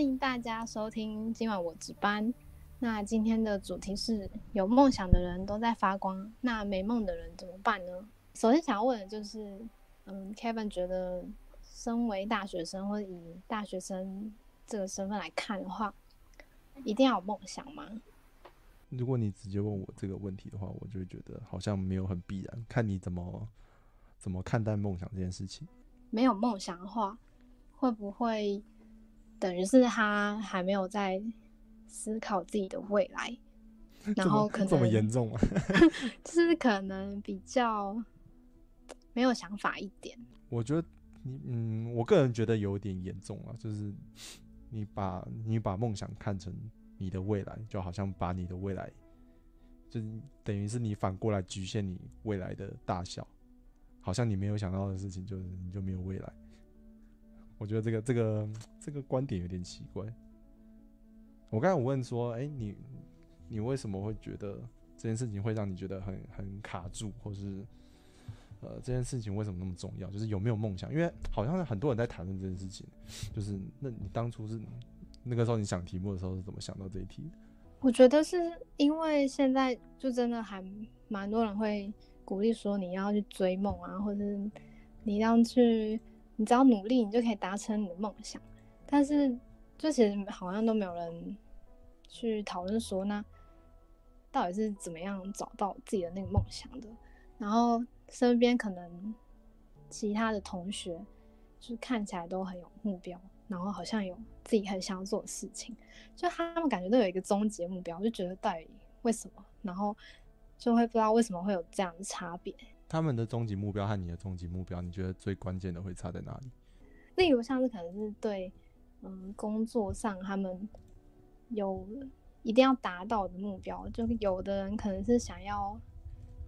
欢迎大家收听今晚我值班。那今天的主题是有梦想的人都在发光，那没梦的人怎么办呢？首先想要问的就是，嗯，Kevin 觉得，身为大学生或者以大学生这个身份来看的话，一定要有梦想吗？如果你直接问我这个问题的话，我就会觉得好像没有很必然，看你怎么怎么看待梦想这件事情。没有梦想的话，会不会等于是他还没有在思考自己的未来？然后可能这么严重啊？就是可能比较没有想法一点。我觉得你嗯，我个人觉得有点严重啊，就是你把你把梦想看成。你的未来就好像把你的未来，就等于是你反过来局限你未来的大小，好像你没有想到的事情，就是你就没有未来。我觉得这个这个这个观点有点奇怪。我刚才我问说，哎，你你为什么会觉得这件事情会让你觉得很很卡住，或是呃这件事情为什么那么重要？就是有没有梦想？因为好像很多人在谈论这件事情，就是那你当初是。那个时候你想题目的时候是怎么想到这一题？我觉得是因为现在就真的还蛮多人会鼓励说你要去追梦啊，或者是你要去，你只要努力，你就可以达成你的梦想。但是就其实好像都没有人去讨论说，那到底是怎么样找到自己的那个梦想的？然后身边可能其他的同学就看起来都很有目标。然后好像有自己很想要做的事情，就他们感觉都有一个终极目标，就觉得到底为什么？然后就会不知道为什么会有这样的差别。他们的终极目标和你的终极目标，你觉得最关键的会差在哪里？例如像是可能是对嗯工作上他们有一定要达到的目标，就有的人可能是想要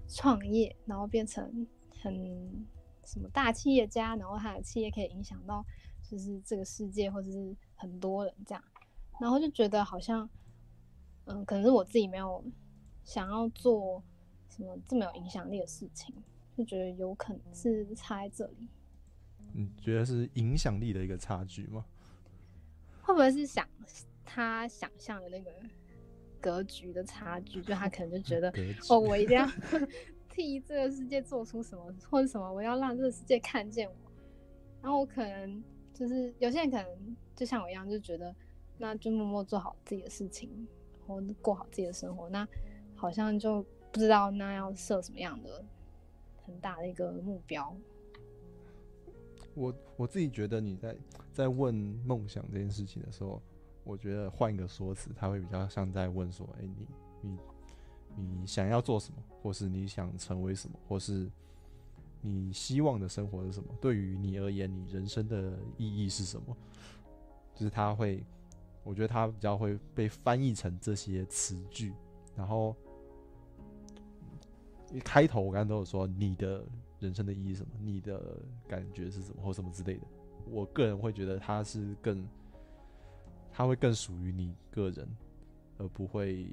创业，然后变成很什么大企业家，然后他的企业可以影响到。就是这个世界，或者是很多人这样，然后就觉得好像，嗯，可能是我自己没有想要做什么这么有影响力的事情，就觉得有可能是差在这里。你觉得是影响力的一个差距吗？会不会是想他想象的那个格局的差距？就他可能就觉得，哦，我一定要 替这个世界做出什么，或者什么，我要让这个世界看见我，然后我可能。就是有些人可能就像我一样，就觉得那就默默做好自己的事情，然后过好自己的生活。那好像就不知道那要设什么样的很大的一个目标。我我自己觉得你在在问梦想这件事情的时候，我觉得换一个说辞，他会比较像在问说：哎，你你你想要做什么，或是你想成为什么，或是。你希望的生活是什么？对于你而言，你人生的意义是什么？就是他会，我觉得他比较会被翻译成这些词句。然后一开头我刚刚都有说，你的人生的意义是什么？你的感觉是什么，或什么之类的。我个人会觉得他是更，他会更属于你个人，而不会，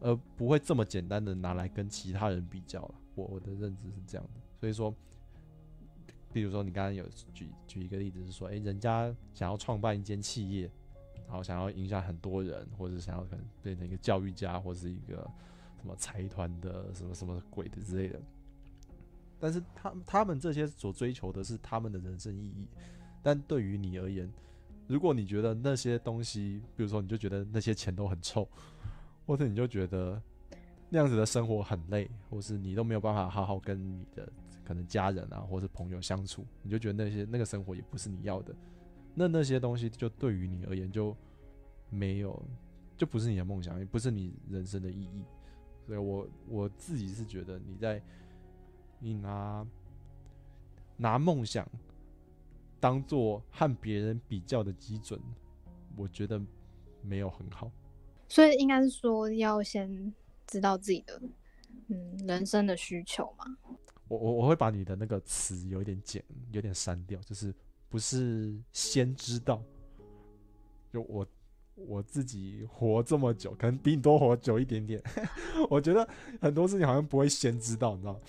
而不会这么简单的拿来跟其他人比较了。我我的认知是这样的。所以说，比如说你刚刚有举举一个例子，是说，哎，人家想要创办一间企业，然后想要影响很多人，或者想要可能变成一个教育家，或是一个什么财团的什么什么鬼的之类的。但是他他们这些所追求的是他们的人生意义。但对于你而言，如果你觉得那些东西，比如说你就觉得那些钱都很臭，或者你就觉得那样子的生活很累，或是你都没有办法好好跟你的。可能家人啊，或是朋友相处，你就觉得那些那个生活也不是你要的，那那些东西就对于你而言就没有，就不是你的梦想，也不是你人生的意义。所以我我自己是觉得你在你拿拿梦想当做和别人比较的基准，我觉得没有很好。所以应该是说要先知道自己的嗯人生的需求嘛。我我我会把你的那个词有一点剪，有点删掉，就是不是先知道，就我我自己活这么久，可能比你多活久一点点。我觉得很多事情好像不会先知道，你知道，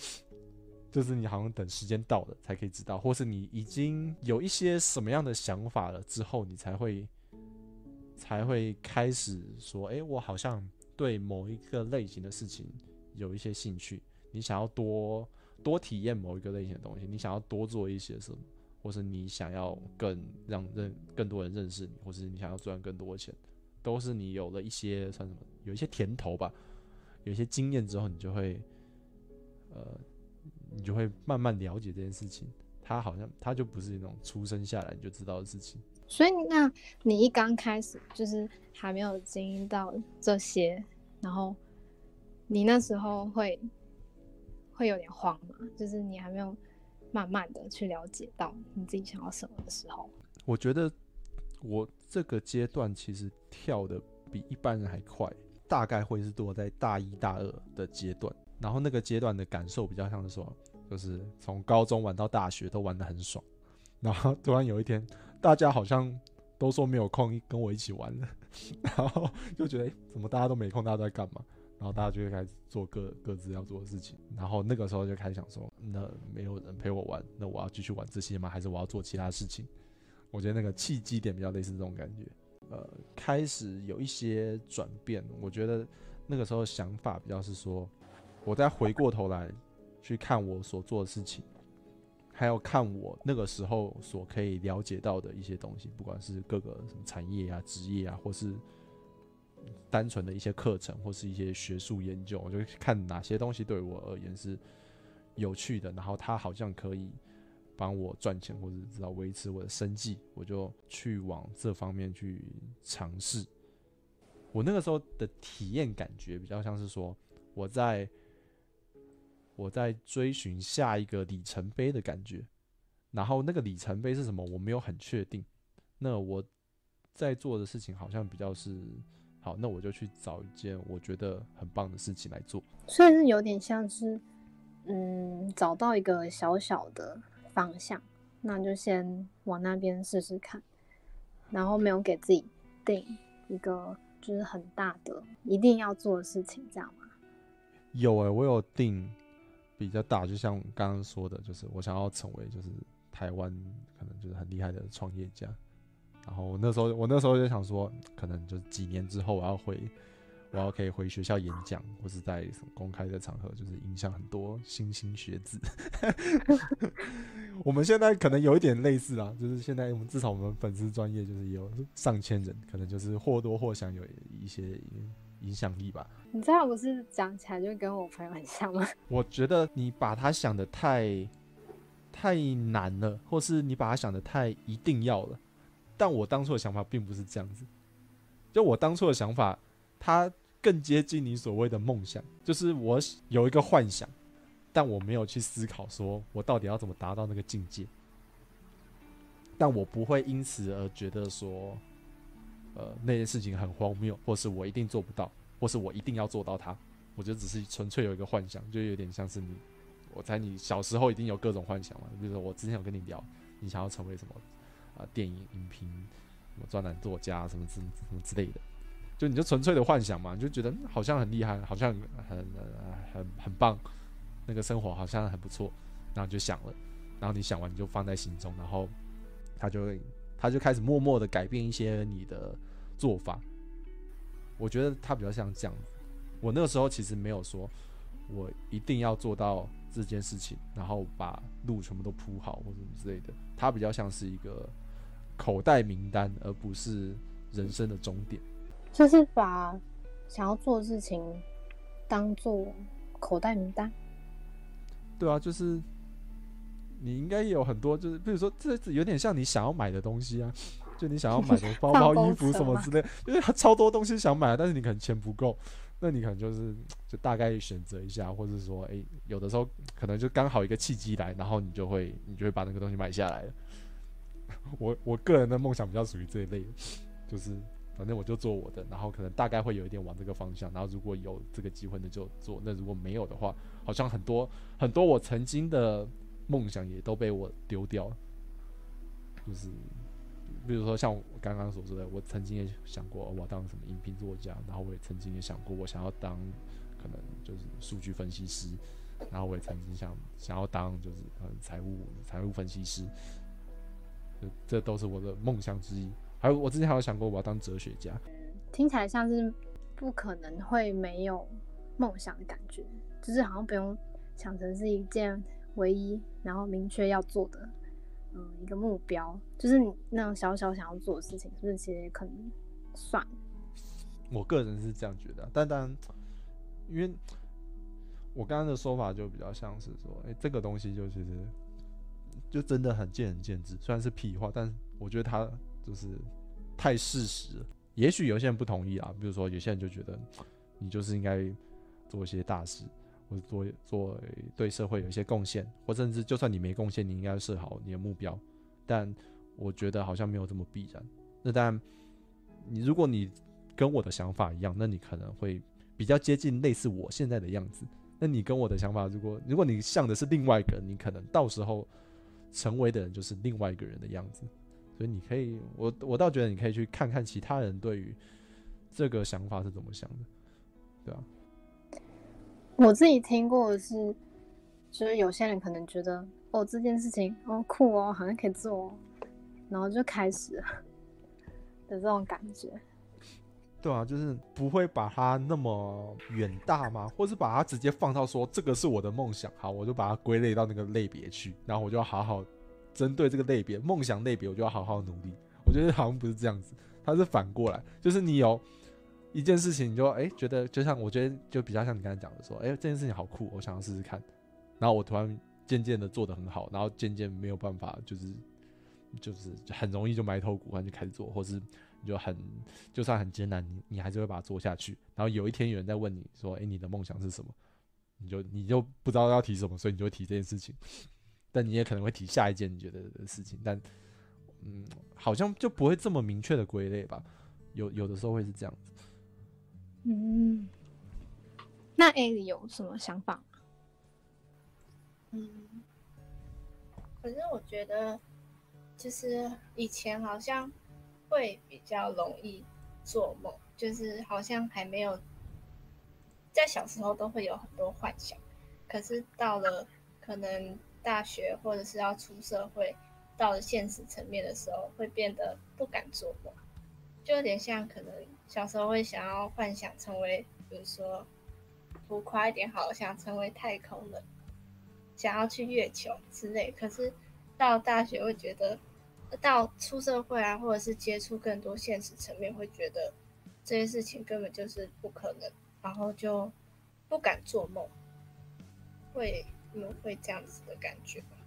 就是你好像等时间到了才可以知道，或是你已经有一些什么样的想法了之后，你才会才会开始说，哎、我好像对某一个类型的事情有一些兴趣，你想要多多体验某一个类型的东西，你想要多做一些什么，或是你想要更让认更多人认识你，或是你想要赚更多的钱，都是你有了一些算什么，有一些甜头吧，有一些经验之后，你就会，呃，你就会慢慢了解这件事情。它好像它就不是那种出生下来你就知道的事情。所以那你一刚开始就是还没有经历到这些，然后你那时候会会有点慌吗？就是你还没有慢慢的去了解到你自己想要什么的时候，我觉得我这个阶段其实跳的比一般人还快，大概会是多在大一大二的阶段，然后那个阶段的感受比较像是说，就是从高中玩到大学都玩得很爽，然后突然有一天大家好像都说没有空跟我一起玩了，然后就觉得、怎么大家都没空，大家都在干嘛？然后大家就会开始做各各自要做的事情，然后那个时候就开始想说，那没有人陪我玩，那我要继续玩这些吗？还是我要做其他事情？我觉得那个契机点比较类似这种感觉，呃，开始有一些转变。我觉得那个时候想法比较是说，我再回过头来去看我所做的事情，还有看我那个时候所可以了解到的一些东西，不管是各个什么产业啊、职业啊，或是单纯的一些课程或是一些学术研究，我就看哪些东西对我而言是有趣的，然后它好像可以帮我赚钱或者知道维持我的生计，我就去往这方面去尝试。我那个时候的体验感觉比较像是说，我在我在追寻下一个里程碑的感觉，然后那个里程碑是什么，我没有很确定。那我在做的事情好像比较是，好，那我就去找一件我觉得很棒的事情来做。所以是有点像是，嗯，找到一个小小的方向，那就先往那边试试看，然后没有给自己定一个就是很大的一定要做的事情，这样吗？有诶、我有定比较大，就像刚刚说的，就是我想要成为就是台湾可能就是很厉害的创业家。然后我那时候我那时候就想说，可能就是几年之后我要回，我要可以回学校演讲，或是在什么公开的场合，就是影响很多新兴学子。我们现在可能有一点类似啊，就是现在我们至少我们粉丝专业就是有上千人，可能就是或多或少有一些影响力吧。你知道不是讲起来就跟我朋友很像吗？我觉得你把他想的太太难了，或是你把他想的太一定要了。但我当初的想法并不是这样子，就我当初的想法，它更接近你所谓的梦想，就是我有一个幻想，但我没有去思考说我到底要怎么达到那个境界。但我不会因此而觉得说，呃，那件事情很荒谬，或是我一定做不到，或是我一定要做到它。我觉得只是纯粹有一个幻想，就有点像是你，我猜你小时候一定有各种幻想嘛。比如说我之前有跟你聊，你想要成为什么啊、电影影评、什么专栏作家什么之什么之类的，就你就纯粹的幻想嘛，你就觉得好像很厉害，好像很呃很很棒，那个生活好像很不错，然后就想了，然后你想完你就放在心中，然后他就会他就开始默默的改变一些你的做法。我觉得他比较像这样。我那个时候其实没有说，我一定要做到这件事情，然后把路全部都铺好或什么之类的。它比较像是一个口袋名单，而不是人生的终点。就是把想要做的事情当做口袋名单。对啊，就是你应该也有很多，就是比如说这这有点像你想要买的东西啊，就你想要买的包 包、衣服什么之类，因为超多东西想买，但是你可能钱不够，那你可能就是就大概选择一下，或者说，诶，有的时候可能就刚好一个契机来，然后你就会你就会把那个东西买下来了。我我个人的梦想比较属于这一类，就是反正我就做我的，然后可能大概会有一点往这个方向，然后如果有这个机会那就做，那如果没有的话，好像很多很多我曾经的梦想也都被我丢掉了，就是比如说像我刚刚所说的，我曾经也想过我要当什么影评作家，然后我也曾经也想过我想要当可能就是数据分析师，然后我也曾经想想要当就是呃财务财务分析师，这这都是我的梦想之一。还有我之前还有想过我要当哲学家，听起来像是不可能会没有梦想的感觉，就是好像不用想成是一件唯一，然后明确要做的，嗯，一个目标，就是你那种小小想要做的事情，是不是其实也可能算？我个人是这样觉得，但当然，因为我刚刚的说法就比较像是说，哎、这个东西就其实就真的很见仁见智，虽然是屁话，但我觉得他就是太事实了。也许有些人不同意啊，比如说有些人就觉得你就是应该做一些大事，或者做做对社会有一些贡献，或甚至就算你没贡献，你应该设好你的目标。但我觉得好像没有这么必然。那当然，你如果你跟我的想法一样，那你可能会比较接近类似我现在的样子。那你跟我的想法，如果如果你像的是另外一个人，你可能到时候成为的人就是另外一个人的样子。所以你可以，我我倒觉得你可以去看看其他人对于这个想法是怎么想的，对啊，我自己听过的是，就是有些人可能觉得哦这件事情哦酷哦，好像可以做、哦，然后就开始了的这种感觉。对啊，就是不会把它那么远大吗？或是把它直接放到说这个是我的梦想，好，我就把它归类到那个类别去，然后我就要好好针对这个类别梦想类别，我就要好好努力。我觉得好像不是这样子，它是反过来，就是你有一件事情，你就哎、觉得就像我觉得就比较像你刚才讲的说，哎、这件事情好酷，我想要试试看，然后我突然渐渐的做得很好，然后渐渐没有办法，就是就是很容易就埋头苦干就开始做，或是你就很就算很艰难，你你还是会把它做下去。然后有一天有人在问你说：“哎、你的梦想是什么？”你就你就不知道要提什么，所以你就会提这件事情。但你也可能会提下一件你觉得的事情，但嗯，好像就不会这么明确的归类吧。有有的时候会是这样子。嗯，那 A 里有什么想法吗？嗯，可是我觉得，就是以前好像会比较容易做梦，就是好像还没有在小时候都会有很多幻想，可是到了可能大学或者是要出社会，到了现实层面的时候，会变得不敢做梦，就有点像可能小时候会想要幻想成为，比如说浮夸一点好，想成为太空人。想要去月球之类，可是到大学会觉得，到出社会啊，或者是接触更多现实层面，会觉得这些事情根本就是不可能，然后就不敢做梦。会你们会这样子的感觉吗？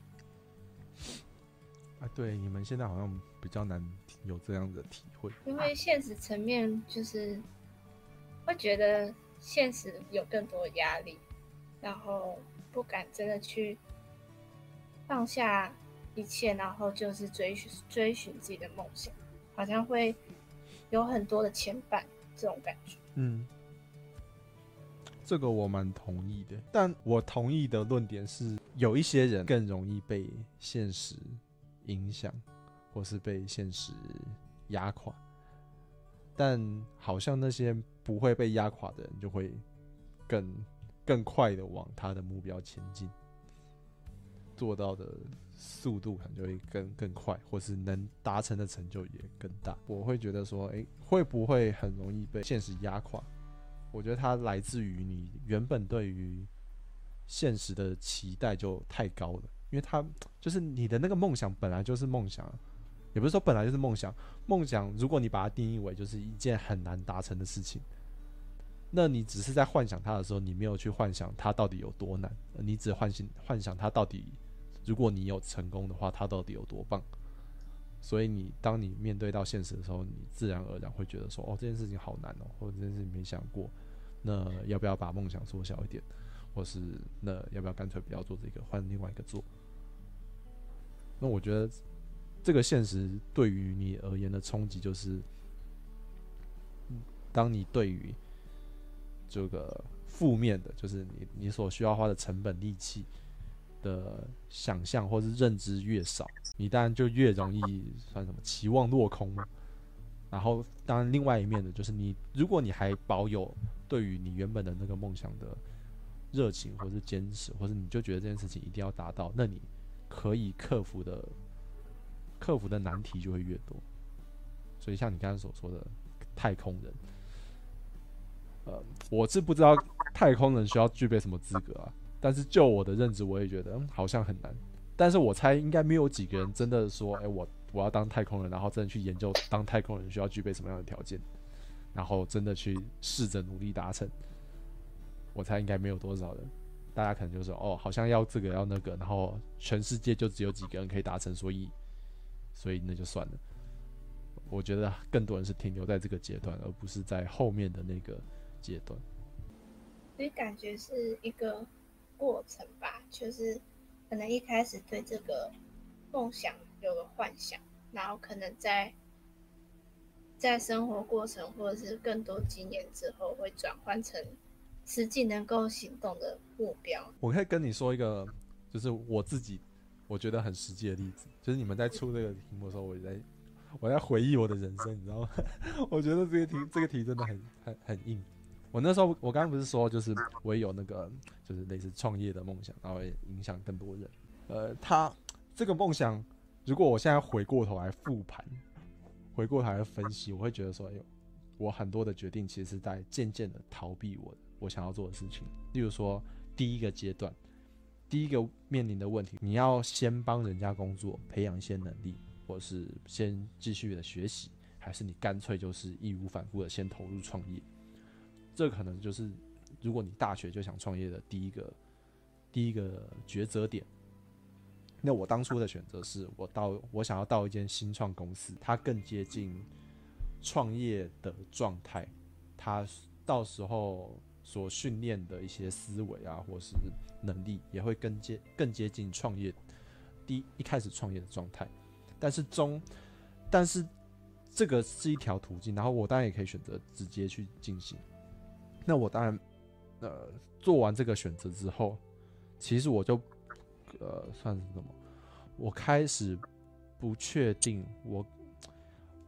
啊，对，你们现在好像比较难有这样的体会。因为现实层面就是会觉得现实有更多的压力，然后不敢真的去放下一切，然后就是追寻追寻自己的梦想，好像会有很多的牵绊，这种感觉。嗯，这个我蛮同意的，但我同意的论点是，有一些人更容易被现实影响，或是被现实压垮，但好像那些不会被压垮的人，就会更更快的往他的目标前进，做到的速度可能就会更更快，或是能达成的成就也更大。我会觉得说，诶，会不会很容易被现实压垮？我觉得它来自于你原本对于现实的期待就太高了，因为它就是你的那个梦想本来就是梦想，也不是说本来就是梦想。梦想如果你把它定义为就是一件很难达成的事情，那你只是在幻想它的时候，你没有去幻想它到底有多难，你只幻想幻想它到底，如果你有成功的话，它到底有多棒。所以你当你面对到现实的时候，你自然而然会觉得说，哦，这件事情好难哦，或者这件事情没想过，那要不要把梦想缩小一点，或是那要不要干脆不要做这个，换另外一个做？那我觉得这个现实对于你而言的冲击就是，当你对于这个负面的，就是你你所需要花的成本、力气的想象或是认知越少，你当然就越容易算什么期望落空嘛。然后，当然另外一面的就是你，如果你还保有对于你原本的那个梦想的热情，或是坚持，或是你就觉得这件事情一定要达到，那你可以克服的克服的难题就会越多。所以像你刚才所说的太空人，呃，我是不知道太空人需要具备什么资格啊，但是就我的认知，我也觉得嗯好像很难。但是我猜应该没有几个人真的说，哎、我我要当太空人，然后真的去研究当太空人需要具备什么样的条件，然后真的去试着努力达成。我猜应该没有多少人，大家可能就说，哦，好像要这个要那个，然后全世界就只有几个人可以达成，所以所以那就算了。我觉得更多人是停留在这个阶段，而不是在后面的那个阶段。所以感觉是一个过程吧，就是可能一开始对这个梦想有了幻想，然后可能在在生活过程或者是更多经验之后，会转换成实际能够行动的目标。我可以跟你说一个，就是我自己我觉得很实际的例子，就是你们在出这个题目的时候，我在我在回忆我的人生，你知道吗？我觉得这个题这个题真的很很很硬。我那时候我刚刚不是说，就是我也有那个就是类似创业的梦想，然后也影响更多人。呃，他这个梦想，如果我现在回过头来复盘，回过头来分析，我会觉得说，哎呦，我很多的决定其实是在渐渐的逃避我我想要做的事情。例如说，第一个阶段，第一个面临的问题，你要先帮人家工作，培养一些能力，或是先继续的学习，还是你干脆就是义无反顾的先投入创业？这可能就是如果你大学就想创业的第一个第一个抉择点。那我当初的选择是我到我想要到一间新创公司，它更接近创业的状态，它到时候所训练的一些思维啊，或是能力，也会更接更接近创业第一一开始创业的状态。但是中，但是这个是一条途径，然后我当然也可以选择直接去进行。那我当然，呃，做完这个选择之后，其实我就，呃，算是什么？我开始不确定，我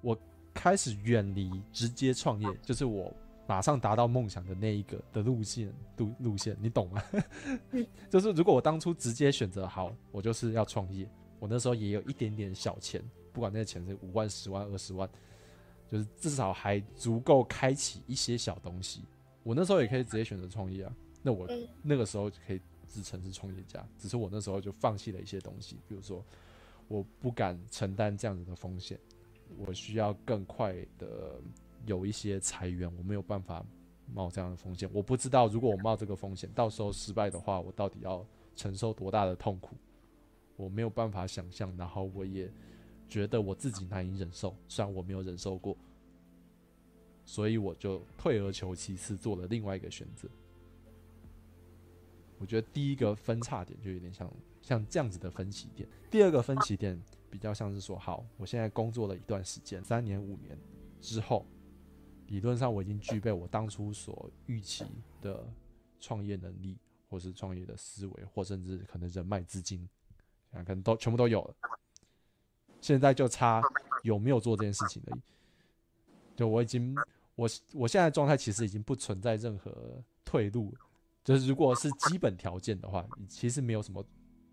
我开始远离直接创业，就是我马上达到梦想的那一个的路线路路线，你懂吗？就是如果我当初直接选择好，我就是要创业，我那时候也有一点点小钱，不管那个钱是五万、十万、二十万，就是至少还足够开启一些小东西。我那时候也可以直接选择创业啊，那我嗯那个时候就可以自称是创业家，只是我那时候就放弃了一些东西，比如说我不敢承担这样子的风险，我需要更快的有一些裁员，我没有办法冒这样的风险，我不知道如果我冒这个风险，到时候失败的话，我到底要承受多大的痛苦，我没有办法想象，然后我也觉得我自己难以忍受，虽然我没有忍受过。所以我就退而求其次，做了另外一个选择。我觉得第一个分叉点就有点像像这样子的分歧点，第二个分歧点比较像是说，好，我现在工作了一段时间，三年五年之后，理论上我已经具备我当初所预期的创业能力，或是创业的思维，或甚至可能人脉资金，啊，可能都全部都有了。现在就差有没有做这件事情而已。就我已经，我我现在状态其实已经不存在任何退路，就是如果是基本条件的话，你其实没有什么，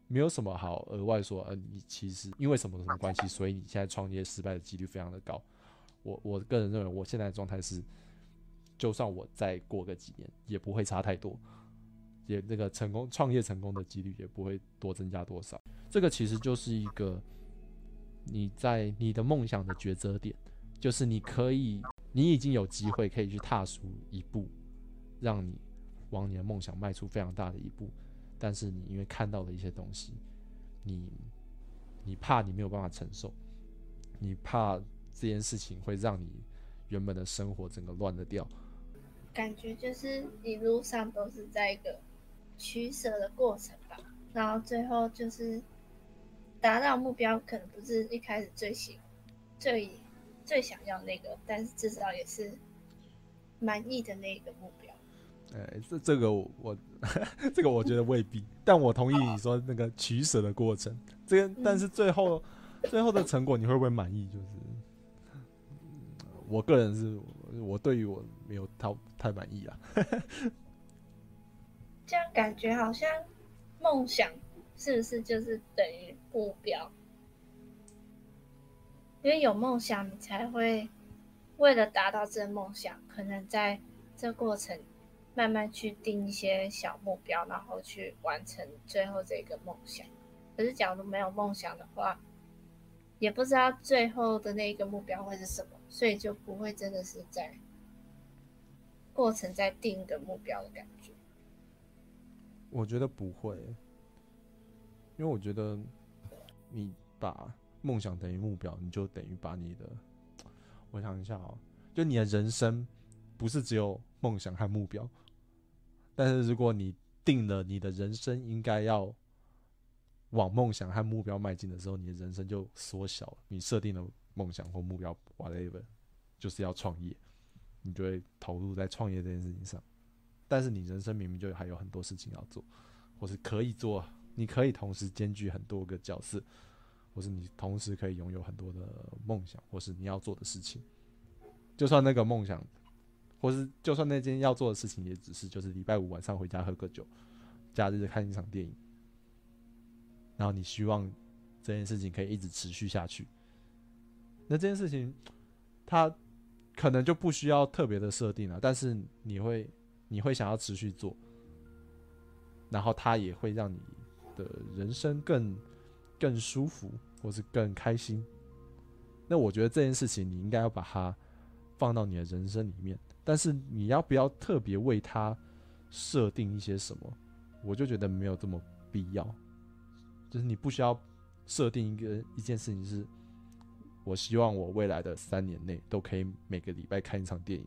没有什么好额外说，呃，你其实因为什么什么关系，所以你现在创业失败的几率非常的高。我我个人认为，我现在的状态是，就算我再过个几年，也不会差太多，也那个成功创业成功的几率也不会多增加多少。这个其实就是一个你在你的梦想的抉择点。就是你可以，你已经有机会可以去踏出一步，让你往你的梦想迈出非常大的一步，但是你因为看到了一些东西，你你怕你没有办法承受，你怕这件事情会让你原本的生活整个乱了掉。感觉就是一路上都是在一个取舍的过程吧，然后最后就是达到目标，可能不是一开始最喜最最想要那个，但是至少也是满意的那个目标。哎，这这个我我 这个我觉得未必，但我同意你说那个取舍的过程。这个但是最后最后的成果你会不会满意？就是嗯我个人是我对于我没有太太满意啊。这样感觉好像梦想是不是就是等于目标？因为有梦想，你才会为了达到这个梦想，可能在这过程慢慢去定一些小目标，然后去完成最后这个梦想。可是假如没有梦想的话，也不知道最后的那一个目标会是什么，所以就不会真的是在过程在定一个目标的感觉。我觉得不会，因为我觉得你把梦想等于目标，你就等于把你的，我想一下哦，就你的人生不是只有梦想和目标，但是如果你定了你的人生应该要往梦想和目标迈进的时候，你的人生就缩小了。你设定了梦想或目标，whatever，就是要创业，你就会投入在创业这件事情上。但是你人生明明就还有很多事情要做，或是可以做，你可以同时兼具很多个角色，或是你同时可以拥有很多的梦想，或是你要做的事情。就算那个梦想，或是就算那件要做的事情，也只是就是礼拜五晚上回家喝个酒，假日看一场电影，然后你希望这件事情可以一直持续下去，那这件事情它可能就不需要特别的设定了，但是你会。你会想要持续做，然后它也会让你的人生更更舒服，或是更开心。那我觉得这件事情你应该要把它放到你的人生里面，但是你要不要特别为它设定一些什么？我就觉得没有这么必要。就是你不需要设定一个一件事情，是我希望我未来的三年内都可以每个礼拜看一场电影。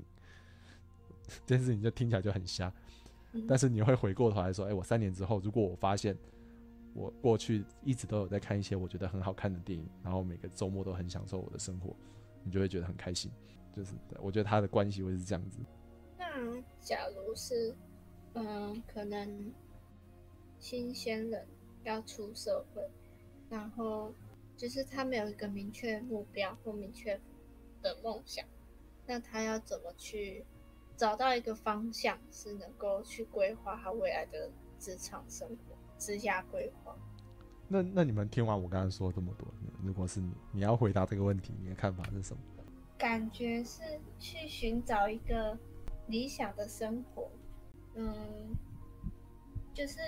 这件事情就听起来就很瞎，但是你会回过头来说：“哎，我三年之后，如果我发现我过去一直都有在看一些我觉得很好看的电影，然后每个周末都很享受我的生活，你就会觉得很开心。”就是我觉得他的关系会是这样子。那假如是，嗯，可能新鲜人要出社会，然后就是他没有一个明确目标或明确的梦想，那他要怎么去？找到一个方向是能够去规划他未来的职场生活、职业规划。那那你们听完我刚刚说这么多，如果是你，你要回答这个问题，你的看法是什么？感觉是去寻找一个理想的生活。嗯，就是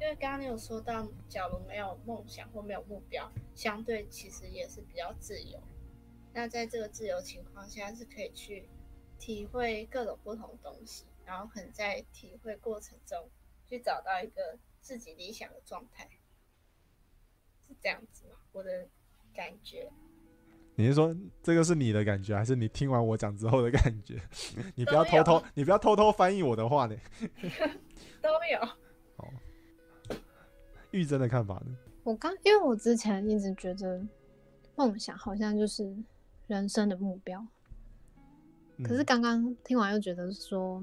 因为刚刚你有说到，假如没有梦想或没有目标，相对其实也是比较自由。那在这个自由情况下，是可以去。体会各种不同的东西，然后可能在体会过程中去找到一个自己理想的状态，是这样子吗？我的感觉。你是说这个是你的感觉，还是你听完我讲之后的感觉？你不要偷偷，你不要偷偷翻译我的话呢。都有。哦。玉珍的看法呢？我刚因为我之前一直觉得梦想好像就是人生的目标。可是刚刚听完又觉得说，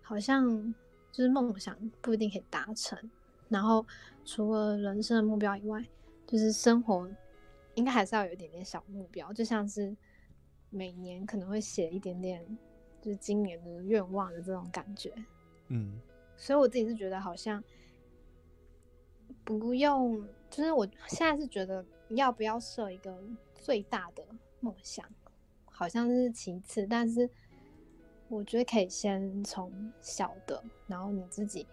好像就是梦想不一定可以达成。然后除了人生的目标以外，就是生活应该还是要有一点点小目标，就像是每年可能会写一点点，就是今年的愿望的这种感觉。嗯，所以我自己是觉得好像不用，就是我现在是觉得要不要设一个最大的梦想。好像是其次，但是我觉得可以先从小的，然后你自己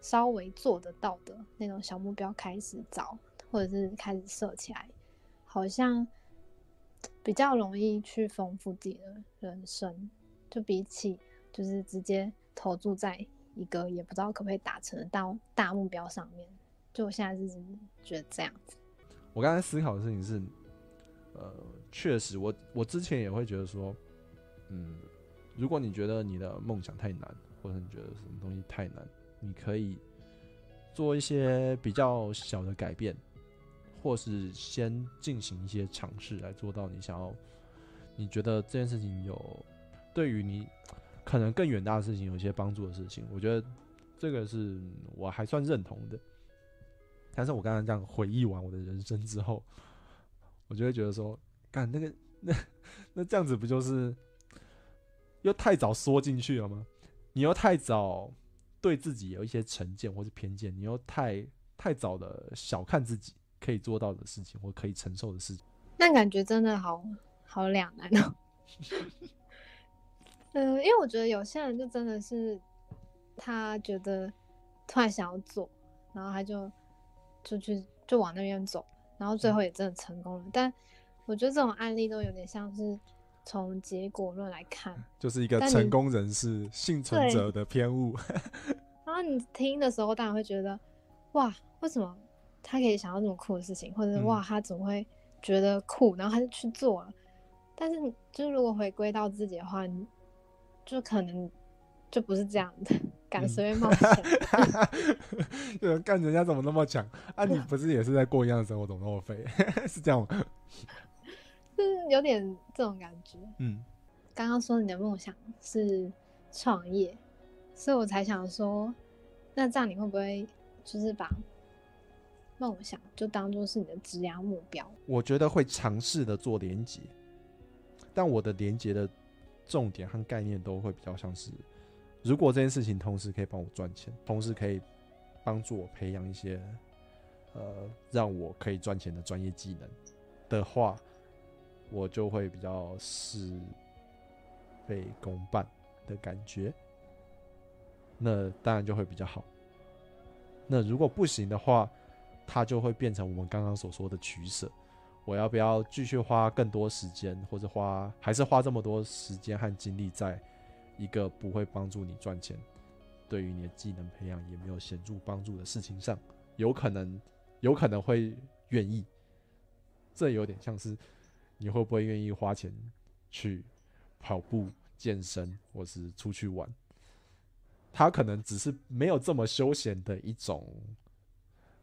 稍微做得到的那种小目标开始找，或者是开始设起来，好像比较容易去丰富自己的人生。就比起就是直接投注在一个也不知道可不可以达成的到大目标上面，就我现在是觉得这样子。我刚才思考的事情是，呃。确实，我我之前也会觉得说，嗯，如果你觉得你的梦想太难，或者你觉得什么东西太难，你可以做一些比较小的改变，或是先进行一些尝试来做到你想要，你觉得这件事情有对于你可能更远大的事情有一些帮助的事情，我觉得这个是我还算认同的。但是我刚刚这样回忆完我的人生之后，我就会觉得说。干那个 那那这样子不就是又太早缩进去了吗？你又太早对自己有一些成见或是偏见，你又太太早的小看自己可以做到的事情或可以承受的事情。那感觉真的好好两难哦。嗯，因为我觉得有些人就真的是他觉得突然想要做，然后他就就去就往那边走，然后最后也真的成功了。但我觉得这种案例都有点像是从结果论来看，就是一个成功人士幸存者的偏误。然后你听的时候当然会觉得，哇，为什么他可以想到这么酷的事情，或者是嗯哇，他怎么会觉得酷，然后他就去做了。但是你就是如果回归到自己的话，你就可能就不是这样的，敢嗯随便冒险。有人干人家怎么那么强啊？你不是也是在过一样的生活，怎么那么废？是这样吗？就是有点这种感觉。嗯，刚刚说你的梦想是创业，所以我才想说，那这样你会不会就是把梦想就当做是你的职业目标？我觉得会尝试的做连接，但我的连接的重点和概念都会比较像是，如果这件事情同时可以帮我赚钱，同时可以帮助我培养一些呃让我可以赚钱的专业技能的话，我就会比较事倍功半的感觉。那当然就会比较好。那如果不行的话，它就会变成我们刚刚所说的取舍。我要不要继续花更多时间，或者花还是花这么多时间和精力在一个不会帮助你赚钱、对于你的技能培养也没有显著帮助的事情上？有可能，有可能会愿意。这有点像是你会不会愿意花钱去跑步、健身，或是出去玩？他可能只是没有这么休闲的一种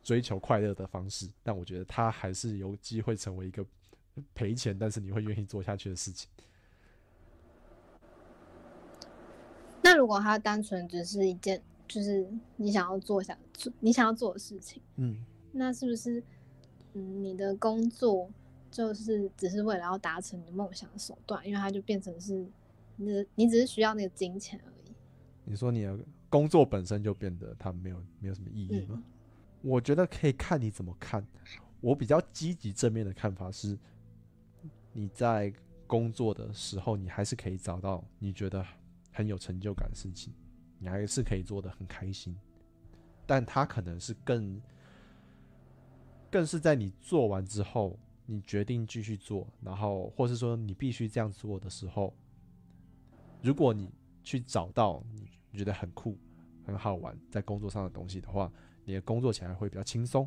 追求快乐的方式，但我觉得他还是有机会成为一个赔钱，但是你会愿意做下去的事情。那如果他单纯只是一件，就是你想要做想做你想要做的事情，嗯，那是不是嗯你的工作就是只是为了要达成你的梦想的手段？因为它就变成是你只你只是需要那个金钱而已。你说你的工作本身就变得它没有没有什么意义吗？我觉得可以看你怎么看。我比较积极正面的看法是，你在工作的时候，你还是可以找到你觉得很有成就感的事情，你还是可以做的很开心。但它可能是更，更是在你做完之后，你决定继续做，然后或是说你必须这样做的时候，如果你去找到你觉得很酷、很好玩在工作上的东西的话，你的工作起来会比较轻松。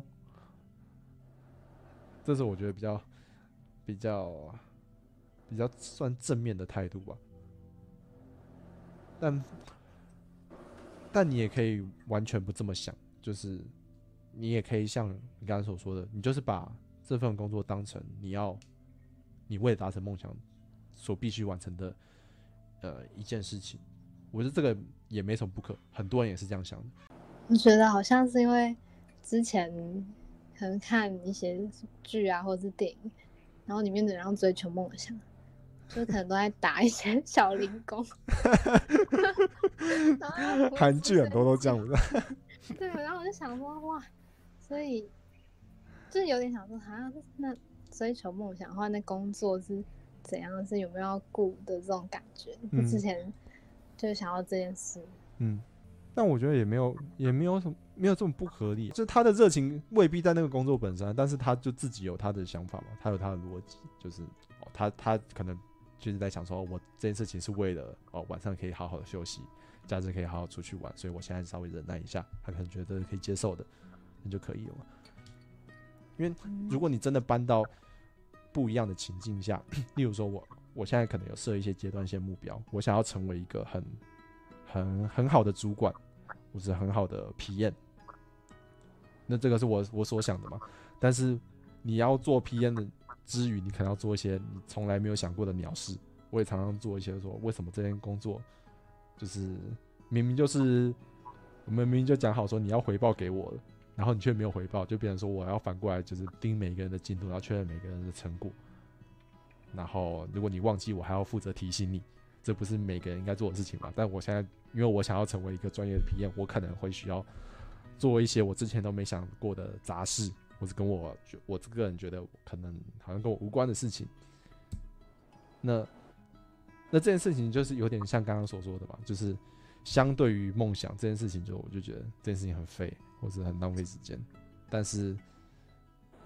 这是我觉得比较、比较、比较算正面的态度吧。但但你也可以完全不这么想，就是你也可以像你刚才所说的，你就是把这份工作当成你要你为了达成梦想所必须完成的呃一件事情。我觉得这个也没什么不可，很多人也是这样想的。我觉得好像是因为之前可能看一些剧啊，或者是电影，然后里面的人要追求梦想，就可能都在打一些 小零工。韩剧很多都这样子。这对，然后我就想说，哇，所以就是有点想说，好像那追求梦想的话，那工作是怎样？是有没有要顾的这种感觉？我嗯之前就是想要这件事，嗯，但我觉得也没有，也没有什么，没有这么不合理。就是他的热情未必在那个工作本身，但是他就自己有他的想法嘛，他有他的逻辑，就是哦，他他可能就是在想说，我这件事情是为了哦晚上可以好好的休息，假日可以好好出去玩，所以我现在稍微忍耐一下，他可能觉得可以接受的，那就可以了嘛。因为如果你真的搬到不一样的情境下，例如说我我现在可能有设一些阶段性目标，我想要成为一个很很很好的主管，或是很好的 PM，那这个是我我所想的嘛。但是你要做 PM 的之余，你可能要做一些你从来没有想过的鸟事。我也常常做一些说，为什么这件工作就是明明就是我们明明就讲好说你要回报给我的，然后你却没有回报，就变成说我要反过来就是盯每个人的进度，然后确认每个人的成果。然后如果你忘记，我还要负责提醒你，这不是每个人应该做的事情嘛？但我现在因为我想要成为一个专业的 PM，我可能会需要做一些我之前都没想过的杂事，或是跟我我这个人觉得可能好像跟我无关的事情。那那这件事情就是有点像刚刚所说的嘛，就是相对于梦想这件事情，就我就觉得这件事情很废，或是很浪费时间。但是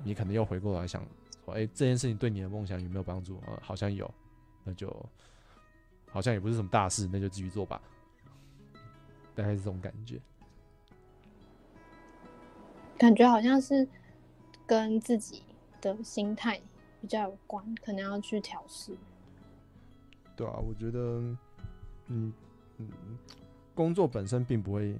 你可能又回过来想说，哎、这件事情对你的梦想有没有帮助？呃，好像有，那就好像也不是什么大事，那就继续做吧。大概是这种感觉。感觉好像是跟自己的心态比较有关，可能要去调试。对啊，我觉得，嗯嗯，工作本身并不会，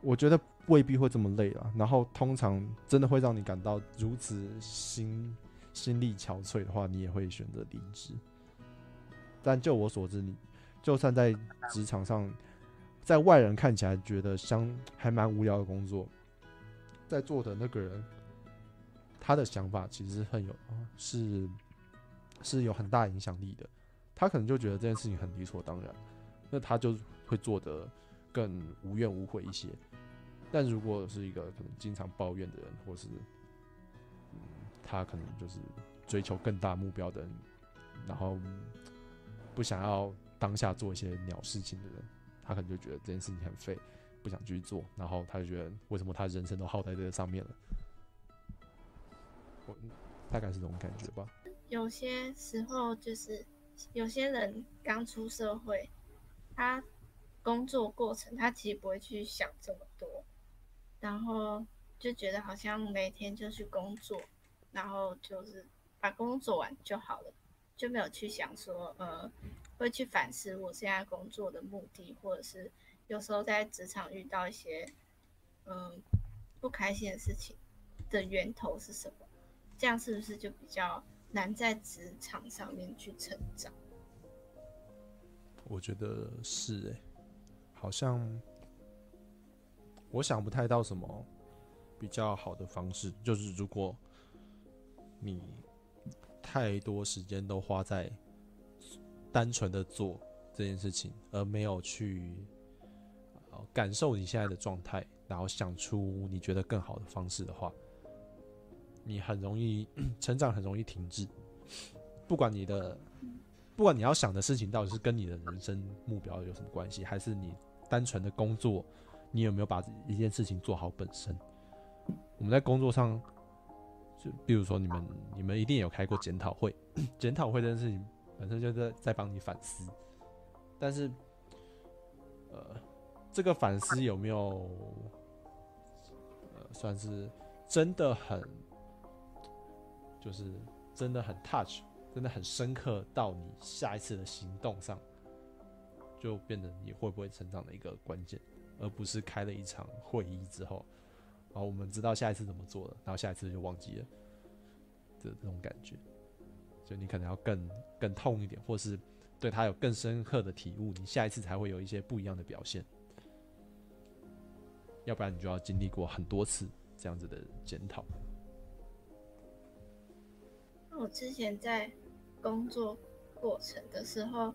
我觉得未必会这么累了。然后通常真的会让你感到如此心心力憔悴的话，你也会选择离职。但就我所知，你就算在职场上，在外人看起来觉得相还蛮无聊的工作，在做的那个人，他的想法其实很有是是有很大影响力的。他可能就觉得这件事情很理所当然，那他就会做得更无怨无悔一些。但如果是一个可能经常抱怨的人，或是，他可能就是追求更大目标的人，然后不想要当下做一些鸟事情的人，他可能就觉得这件事情很废，不想继续做，然后他就觉得为什么他人生都耗在这个上面了？我大概是这种感觉吧。有些时候就是有些人刚出社会，他工作过程他其实不会去想这么多，然后就觉得好像每天就去工作，然后就是把工作做完就好了，就没有去想说呃会去反思我现在工作的目的，或者是有时候在职场遇到一些嗯不开心的事情的源头是什么，这样是不是就比较难在职场上面去成长？我觉得是诶、好像我想不太到什么比较好的方式。就是如果你太多时间都花在单纯的做这件事情，而没有去感受你现在的状态，然后想出你觉得更好的方式的话，你很容易 成长，很容易停滞。不管你的不管你要想的事情到底是跟你的人生目标有什么关系，还是你单纯的工作，你有没有把一件事情做好本身？我们在工作上，就比如说你们你们一定有开过检讨会，检讨会这件事情本身就在在帮你反思，但是呃，这个反思有没有呃算是真的很就是真的很 touch 真的很深刻到你下一次的行动上，就变成你会不会成长的一个关键，而不是开了一场会议之后，然后我们知道下一次怎么做了，然后下一次就忘记了，这这种感觉，就你可能要更更痛一点，或是对他有更深刻的体悟，你下一次才会有一些不一样的表现，要不然你就要经历过很多次这样子的检讨。我之前在工作过程的时候，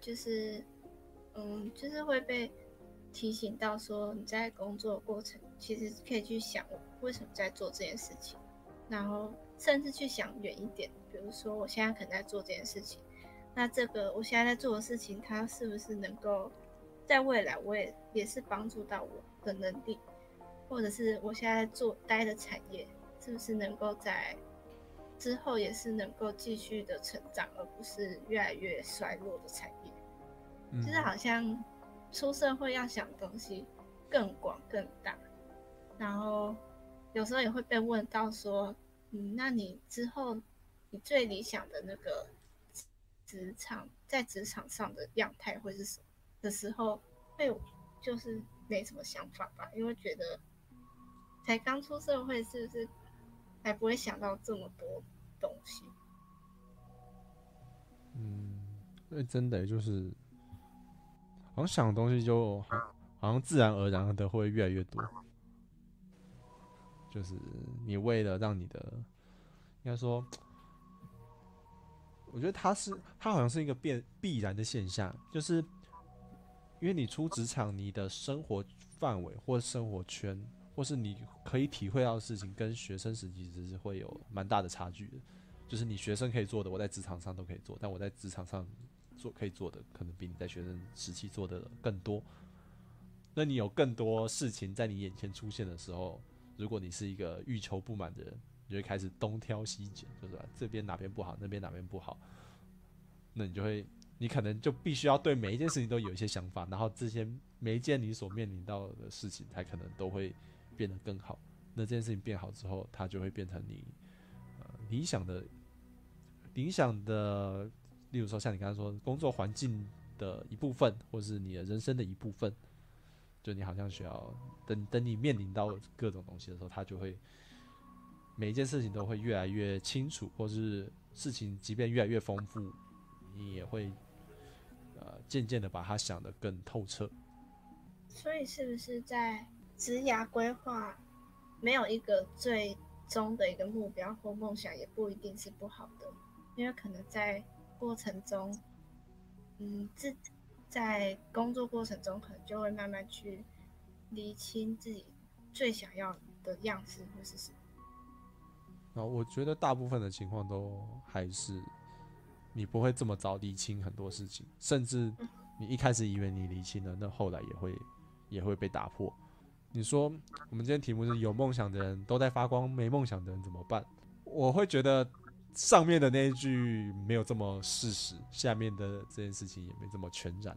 就是，嗯，就是会被提醒到说，你在工作过程其实可以去想为什么在做这件事情，然后甚至去想远一点，比如说我现在可能在做这件事情，那这个我现在在做的事情，它是不是能够在未来我也也是帮助到我的能力，或者是我现在做待的产业，是不是能够在之后也是能够继续的成长，而不是越来越衰落的产业。嗯就是好像出社会要想东西更广更大，然后有时候也会被问到说，嗯，那你之后你最理想的那个职场在职场上的样态会是什么的时候，会就是没什么想法吧，因为觉得才刚出社会，是不是还不会想到这么多东西？嗯，因为真的就是，好像想的东西就好，好像自然而然的会越来越多。就是你为了让你的，应该说，我觉得它是它好像是一个变必然的现象，就是因为你出职场，你的生活范围或生活圈，或是你可以体会到的事情，跟学生时期其实是会有蛮大的差距的。就是你学生可以做的，我在职场上都可以做，但我在职场上做可以做的，可能比你在学生时期做的更多。那你有更多事情在你眼前出现的时候，如果你是一个欲求不满的人，你就会开始东挑西拣，就是？这边哪边不好，那边哪边不好，那你就会，你可能就必须要对每一件事情都有一些想法，然后这些每一件你所面临到的事情，才可能都会变得更好。那这件事情变好之后，它就会变成你呃理想的理想的，例如说像你刚才说工作环境的一部分，或是你的人生的一部分。就你好像需要等等你面临到各种东西的时候，它就会每一件事情都会越来越清楚，或是事情即便越来越丰富，你也会呃渐渐的把它想得更透彻。所以是不是在职涯规划没有一个最终的一个目标或梦想，也不一定是不好的，因为可能在过程中，嗯自。在工作过程中，可能就会慢慢去理清自己最想要的样子或是什么。啊，我觉得大部分的情况都还是你不会这么早理清很多事情，甚至你一开始以为你理清了，那后来也会也会被打破。你说我们今天题目是有梦想的人都在发光，没梦想的人怎么办？我会觉得。上面的那一句没有这么事实，下面的这件事情也没这么全然。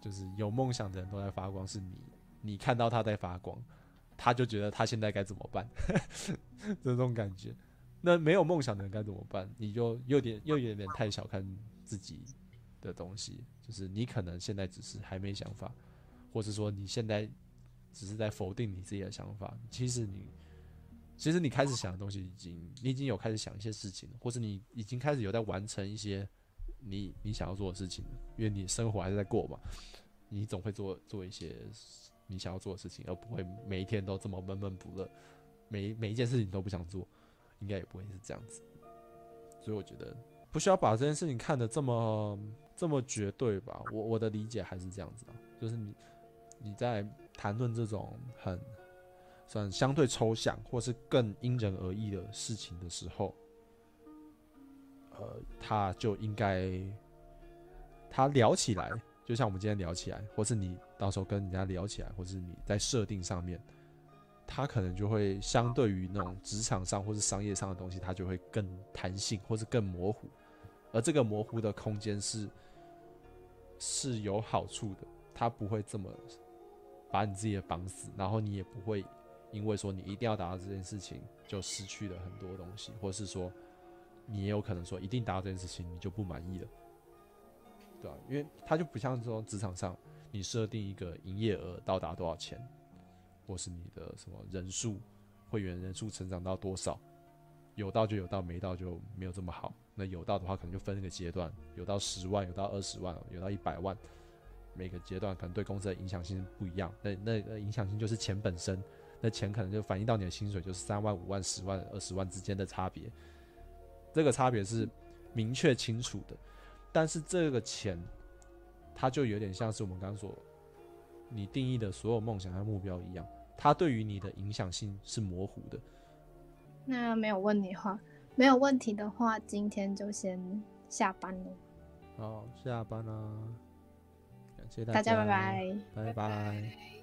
就是有梦想的人都在发光，是你，你看到他在发光，他就觉得他现在该怎么办，这种感觉。那没有梦想的人该怎么办？你就有点又有点太小看自己的东西，就是你可能现在只是还没想法，或者说你现在只是在否定你自己的想法，其实你。其实你开始想的东西已经，你已经有开始想一些事情，或是你已经开始有在完成一些你你想要做的事情，因为你生活还是在过嘛，你总会做做一些你想要做的事情，而不会每一天都这么闷闷不乐，每每一件事情都不想做，应该也不会是这样子。所以我觉得不需要把这件事情看得这么这么绝对吧，我我的理解还是这样子啊，就是你你在谈论这种很。算相对抽象，或是更因人而异的事情的时候，呃，他就应该他聊起来，就像我们今天聊起来，或是你到时候跟人家聊起来，或是你在设定上面，他可能就会相对于那种职场上或是商业上的东西，它就会更弹性，或是更模糊。而这个模糊的空间是是有好处的，它不会这么把你自己的绑死，然后你也不会。因为说你一定要达到这件事情，就失去了很多东西，或是说你也有可能说一定达到这件事情，你就不满意了，对吧？因为它就不像说职场上，你设定一个营业额到达多少钱，或是你的什么人数会员人数成长到多少，有到就有到，没到就没有这么好。那有到的话，可能就分一个阶段，有到十万，有到二十万，有到一百万，每个阶段可能对公司的影响性不一样。那那影响性就是钱本身。那钱可能就反映到你的薪水，就是三万、五万、十万、二十万之间的差别。这个差别是明确清楚的，但是这个钱，它就有点像是我们刚刚说你定义的所有梦想和目标一样，它对于你的影响性是模糊的。那没有问题的话，没有问题的话，今天就先下班了。好，下班啦！感谢大家，拜拜，拜拜。